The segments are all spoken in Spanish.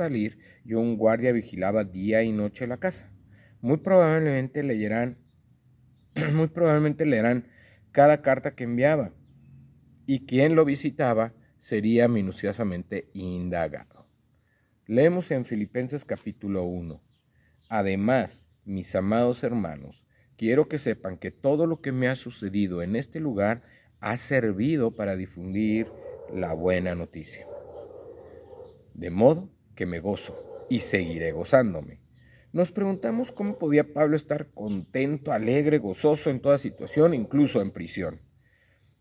salir y un guardia vigilaba día y noche la casa. Muy probablemente leerán, muy probablemente leerán cada carta que enviaba y quien lo visitaba sería minuciosamente indagado. Leemos en Filipenses capítulo 1. Además, mis amados hermanos, quiero que sepan que todo lo que me ha sucedido en este lugar ha servido para difundir la buena noticia. De modo que me gozo y seguiré gozándome. Nos preguntamos cómo podía Pablo estar contento, alegre, gozoso en toda situación, incluso en prisión.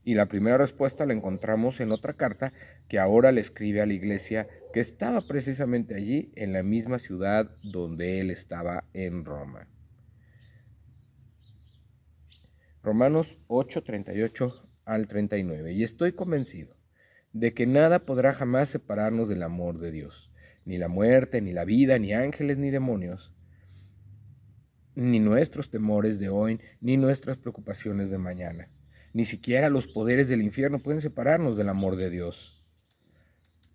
Y la primera respuesta la encontramos en otra carta que ahora le escribe a la iglesia que estaba precisamente allí, en la misma ciudad donde él estaba en Roma. Romanos 8, 38 al 39. Y estoy convencido de que nada podrá jamás separarnos del amor de Dios, ni la muerte, ni la vida, ni ángeles, ni demonios, ni nuestros temores de hoy, ni nuestras preocupaciones de mañana ni siquiera los poderes del infierno pueden separarnos del amor de Dios.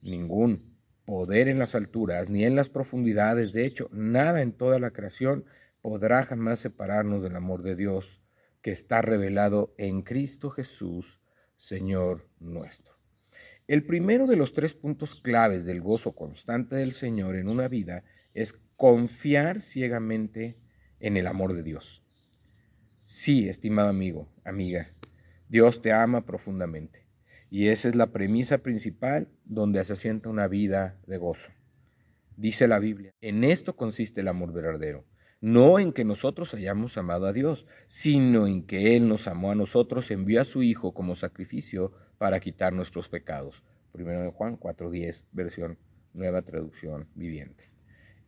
Ningún poder en las alturas ni en las profundidades, de hecho, nada en toda la creación podrá jamás separarnos del amor de Dios que está revelado en Cristo Jesús, Señor nuestro. El primero de los tres puntos claves del gozo constante del Señor en una vida es confiar ciegamente en el amor de Dios. Sí, estimado amigo, amiga, Dios te ama profundamente. Y esa es la premisa principal donde se asienta una vida de gozo. Dice la Biblia, en esto consiste el amor verdadero, no en que nosotros hayamos amado a Dios, sino en que Él nos amó a nosotros, envió a su Hijo como sacrificio para quitar nuestros pecados. Primero de Juan 4.10, versión nueva traducción viviente.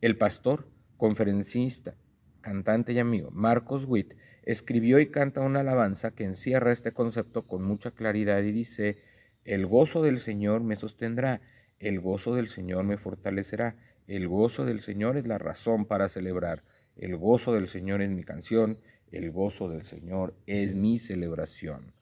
El pastor, conferencista, cantante y amigo Marcos Witt escribió y canta una alabanza que encierra este concepto con mucha claridad y dice, el gozo del Señor me sostendrá, el gozo del Señor me fortalecerá, el gozo del Señor es la razón para celebrar, el gozo del Señor es mi canción, el gozo del Señor es mi celebración.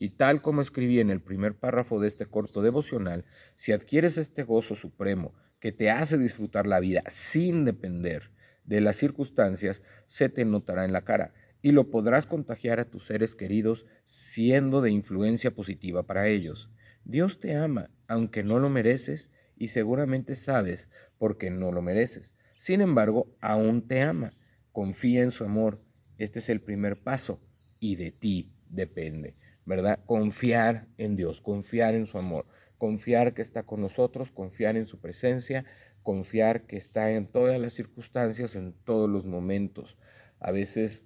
Y tal como escribí en el primer párrafo de este corto devocional, si adquieres este gozo supremo que te hace disfrutar la vida sin depender de las circunstancias, se te notará en la cara y lo podrás contagiar a tus seres queridos siendo de influencia positiva para ellos. Dios te ama, aunque no lo mereces, y seguramente sabes por qué no lo mereces. Sin embargo, aún te ama. Confía en su amor. Este es el primer paso y de ti depende, ¿verdad? Confiar en Dios, confiar en su amor, confiar que está con nosotros, confiar en su presencia, confiar que está en todas las circunstancias, en todos los momentos. A veces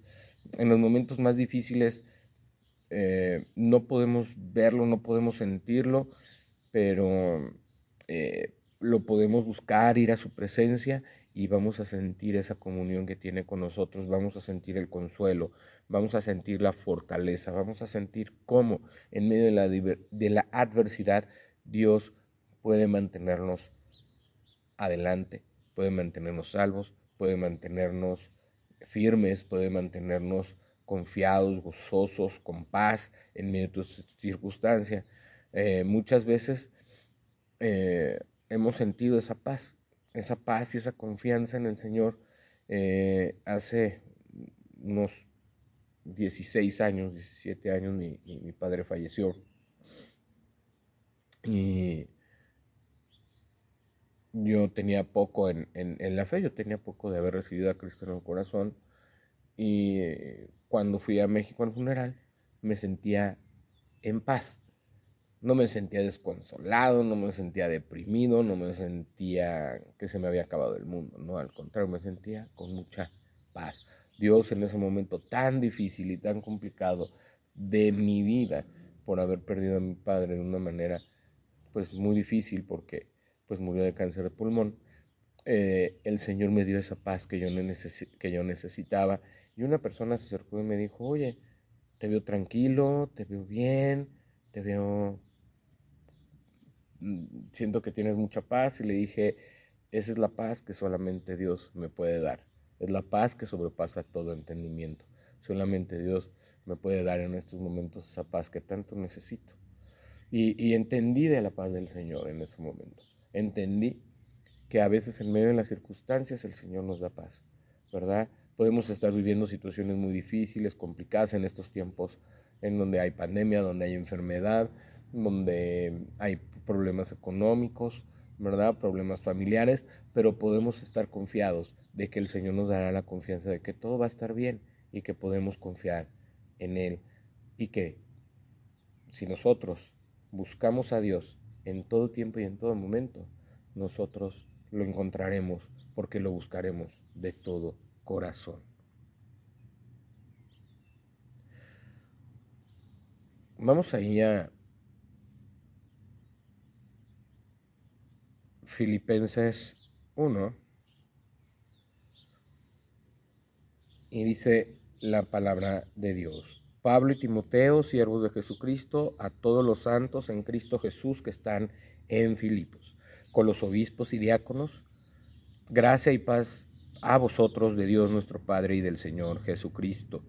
en los momentos más difíciles eh, no podemos verlo, no podemos sentirlo, pero eh, lo podemos buscar, ir a su presencia y vamos a sentir esa comunión que tiene con nosotros, vamos a sentir el consuelo, vamos a sentir la fortaleza, vamos a sentir cómo en medio de la, de la adversidad Dios puede mantenernos adelante, puede mantenernos salvos, puede mantenernos firmes, puede mantenernos confiados, gozosos, con paz en medio de tus circunstancias. Eh, muchas veces eh, hemos sentido esa paz, esa paz y esa confianza en el Señor. Eh, hace unos 16 años, 17 años, mi, mi padre falleció. Y yo tenía poco en, la fe, yo tenía poco de haber recibido a Cristo en el corazón y eh, cuando fui a México al funeral me sentía en paz. No me sentía desconsolado, no me sentía deprimido, no me sentía que se me había acabado el mundo, no, al contrario, me sentía con mucha paz. Dios en ese momento tan difícil y tan complicado de mi vida por haber perdido a mi padre de una manera pues muy difícil porque pues murió de cáncer de pulmón, eh, el Señor me dio esa paz que yo, que yo necesitaba. Y una persona se acercó y me dijo, oye, te veo tranquilo, te veo bien, te veo, mm, siento que tienes mucha paz. Y le dije, esa es la paz que solamente Dios me puede dar. Es la paz que sobrepasa todo entendimiento. Solamente Dios me puede dar en estos momentos esa paz que tanto necesito. Y, y entendí de la paz del Señor en ese momento entendí que a veces en medio de las circunstancias el Señor nos da paz, ¿verdad? Podemos estar viviendo situaciones muy difíciles, complicadas en estos tiempos, en donde hay pandemia, donde hay enfermedad, donde hay problemas económicos, ¿verdad? Problemas familiares, pero podemos estar confiados de que el Señor nos dará la confianza de que todo va a estar bien y que podemos confiar en Él y que si nosotros buscamos a Dios en todo tiempo y en todo momento, nosotros lo encontraremos porque lo buscaremos de todo corazón. Vamos ahí a Filipenses 1 y dice la palabra de Dios. Pablo y Timoteo, siervos de Jesucristo, a todos los santos en Cristo Jesús que están en Filipos, con los obispos y diáconos, gracia y paz a vosotros de Dios nuestro Padre y del Señor Jesucristo.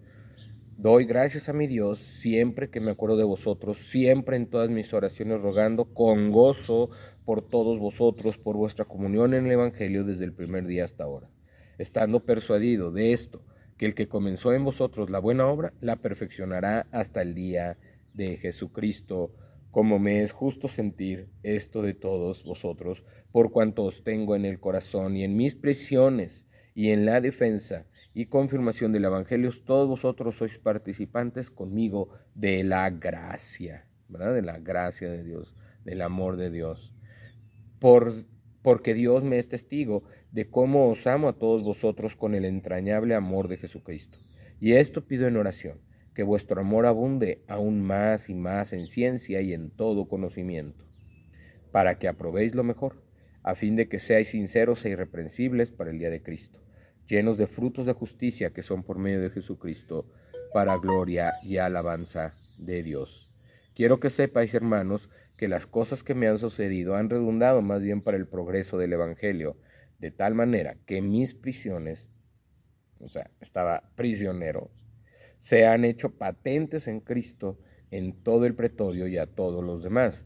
Doy gracias a mi Dios siempre que me acuerdo de vosotros, siempre en todas mis oraciones rogando con gozo por todos vosotros, por vuestra comunión en el Evangelio desde el primer día hasta ahora, estando persuadido de esto, que el que comenzó en vosotros la buena obra, la perfeccionará hasta el día de Jesucristo, como me es justo sentir esto de todos vosotros, por cuanto os tengo en el corazón y en mis prisiones y en la defensa y confirmación del Evangelio, todos vosotros sois participantes conmigo de la gracia, ¿verdad? De la gracia de Dios, del amor de Dios. Por, porque Dios me es testigo de cómo os amo a todos vosotros con el entrañable amor de Jesucristo. Y esto pido en oración, que vuestro amor abunde aún más y más en ciencia y en todo conocimiento, para que aprobéis lo mejor, a fin de que seáis sinceros e irreprensibles para el día de Cristo llenos de frutos de justicia que son por medio de Jesucristo, para gloria y alabanza de Dios. Quiero que sepáis, hermanos, que las cosas que me han sucedido han redundado más bien para el progreso del Evangelio, de tal manera que mis prisiones, o sea, estaba prisionero, se han hecho patentes en Cristo en todo el pretorio y a todos los demás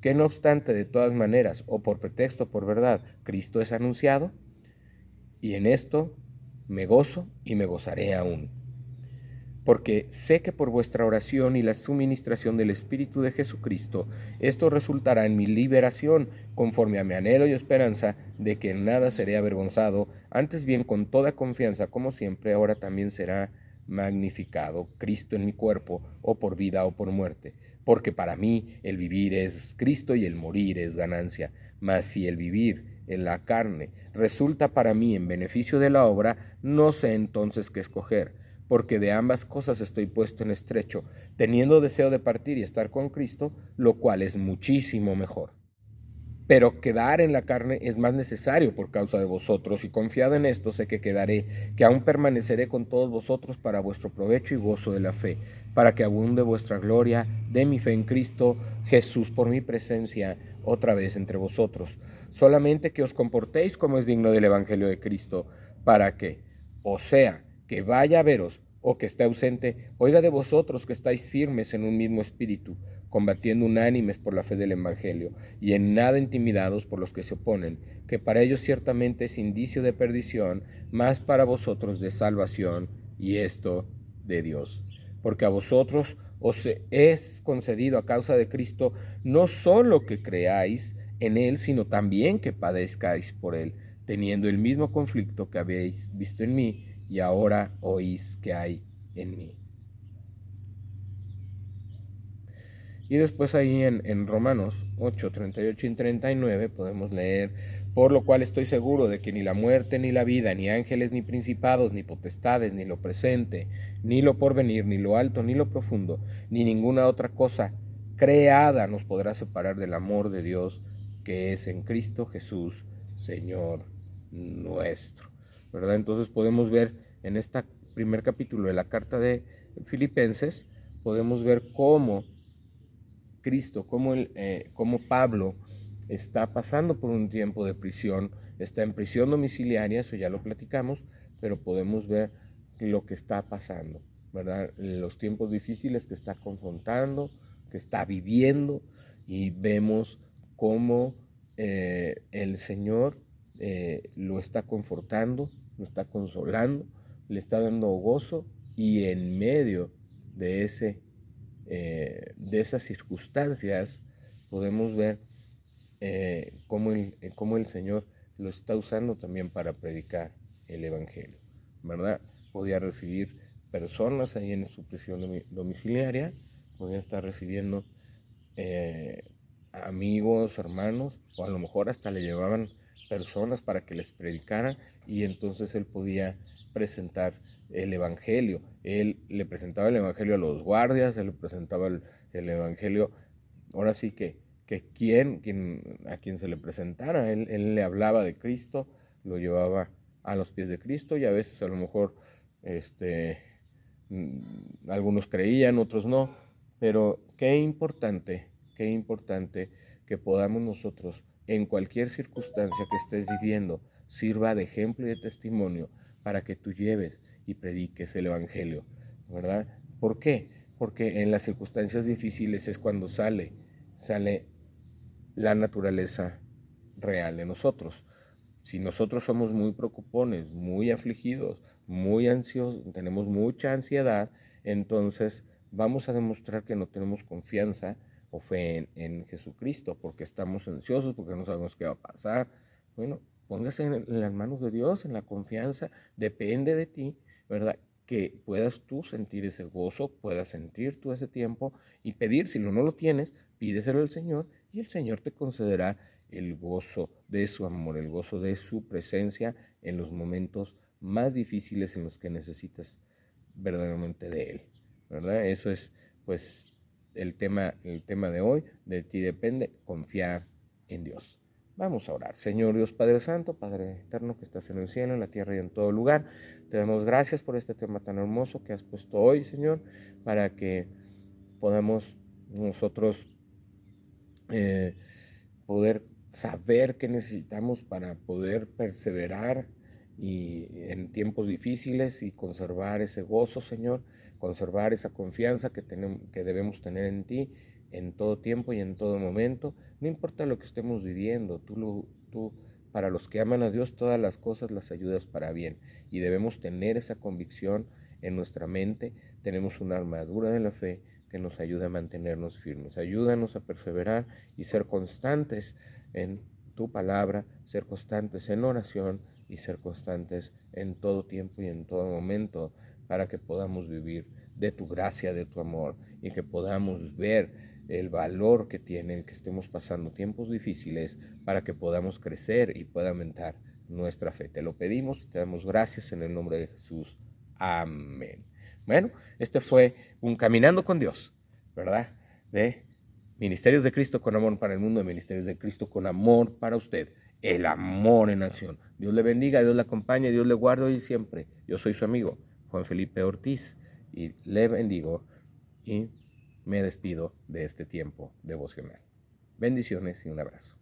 Que no obstante de todas maneras, o por pretexto o por verdad, Cristo es anunciado, y en esto me gozo y me gozaré aún. Porque sé que por vuestra oración y la suministración del Espíritu de Jesucristo, esto resultará en mi liberación, conforme a mi anhelo y esperanza de que en nada seré avergonzado, antes bien con toda confianza, como siempre, ahora también será magnificado Cristo en mi cuerpo, o por vida o por muerte porque para mí el vivir es Cristo y el morir es ganancia. Mas si el vivir en la carne resulta para mí en beneficio de la obra, no sé entonces qué escoger, porque de ambas cosas estoy puesto en estrecho, teniendo deseo de partir y estar con Cristo, lo cual es muchísimo mejor. Pero quedar en la carne es más necesario por causa de vosotros, y confiado en esto sé que quedaré, que aún permaneceré con todos vosotros para vuestro provecho y gozo de la fe, para que abunde vuestra gloria de mi fe en Cristo Jesús por mi presencia otra vez entre vosotros. Solamente que os comportéis como es digno del Evangelio de Cristo, para que, o sea, que vaya a veros o que esté ausente, oiga de vosotros que estáis firmes en un mismo espíritu, combatiendo unánimes por la fe del Evangelio, y en nada intimidados por los que se oponen, que para ellos ciertamente es indicio de perdición, más para vosotros de salvación, y esto de Dios porque a vosotros os es concedido a causa de Cristo no solo que creáis en Él, sino también que padezcáis por Él, teniendo el mismo conflicto que habéis visto en mí y ahora oís que hay en mí. Y después ahí en, en Romanos 8, 38 y 39 podemos leer por lo cual estoy seguro de que ni la muerte, ni la vida, ni ángeles, ni principados, ni potestades, ni lo presente, ni lo porvenir, ni lo alto, ni lo profundo, ni ninguna otra cosa creada nos podrá separar del amor de Dios que es en Cristo Jesús, Señor nuestro. ¿Verdad? Entonces podemos ver en este primer capítulo de la carta de Filipenses, podemos ver cómo Cristo, eh, cómo Pablo está pasando por un tiempo de prisión, está en prisión domiciliaria, eso ya lo platicamos, pero podemos ver lo que está pasando, ¿verdad? Los tiempos difíciles que está confrontando, que está viviendo, y vemos cómo eh, el Señor eh, lo está confortando, lo está consolando, le está dando gozo y en medio de, ese, eh, de esas circunstancias podemos ver cómo, el, cómo el Señor lo está usando también para predicar el Evangelio, ¿verdad? Podía recibir personas ahí en su prisión domiciliaria, podía estar recibiendo amigos, hermanos, o a lo mejor hasta le llevaban personas para que les predicaran y entonces él podía presentar el Evangelio. Él le presentaba el Evangelio a los guardias, él le presentaba el, Evangelio, ahora sí que, que quien, a quien se le presentara, él, él, le hablaba de Cristo, lo llevaba a los pies de Cristo y a veces a lo mejor este, mm, algunos creían, otros no, pero qué importante qué importante que podamos nosotros, en cualquier circunstancia que estés viviendo, sirva de ejemplo y de testimonio para que tú lleves y prediques el Evangelio, ¿verdad? ¿Por qué? Porque en las circunstancias difíciles es cuando sale, sale la naturaleza real de nosotros. Si nosotros somos muy preocupones, muy afligidos, muy ansiosos, tenemos mucha ansiedad, entonces vamos a demostrar que no tenemos confianza o fe en, Jesucristo, porque estamos ansiosos, porque no sabemos qué va a pasar. Bueno, póngase en, las manos de Dios, en la confianza, depende de ti, ¿verdad? Que puedas tú sentir ese gozo, puedas sentir tú ese tiempo y pedir, si no lo tienes, pídeselo al Señor y el Señor te concederá el gozo de su amor, el gozo de su presencia en los momentos más difíciles en los que necesitas verdaderamente de Él, ¿verdad? Eso es, pues, el tema, el tema de hoy, de ti depende confiar en Dios. Vamos a orar. Señor Dios Padre Santo, Padre Eterno que estás en el cielo, en la tierra y en todo lugar, te damos gracias por este tema tan hermoso que has puesto hoy, Señor, para que podamos nosotros eh, poder saber qué necesitamos para poder perseverar y en tiempos difíciles y conservar ese gozo, Señor conservar esa confianza que, tenemos, que debemos tener en ti en todo tiempo y en todo momento, no importa lo que estemos viviendo, tú, tú para los que aman a Dios todas las cosas las ayudas para bien y debemos tener esa convicción en nuestra mente, tenemos una armadura de la fe que nos ayuda a mantenernos firmes, ayúdanos a perseverar y ser constantes en tu palabra, ser constantes en oración y ser constantes en todo tiempo y en todo momento para que podamos vivir de tu gracia, de tu amor y que podamos ver el valor que tiene que estemos pasando tiempos difíciles para que podamos crecer y pueda aumentar nuestra fe. Te lo pedimos y te damos gracias en el nombre de Jesús. Amén. Bueno, este fue un Caminando con Dios, ¿verdad? De Ministerios de Cristo con amor para el mundo, de Ministerios de Cristo con amor para usted. El amor en acción. Dios le bendiga, Dios le acompañe, Dios le guarde hoy y siempre. Yo soy su amigo. Juan Felipe Ortiz y le bendigo y me despido de este tiempo devocional. Bendiciones y un abrazo.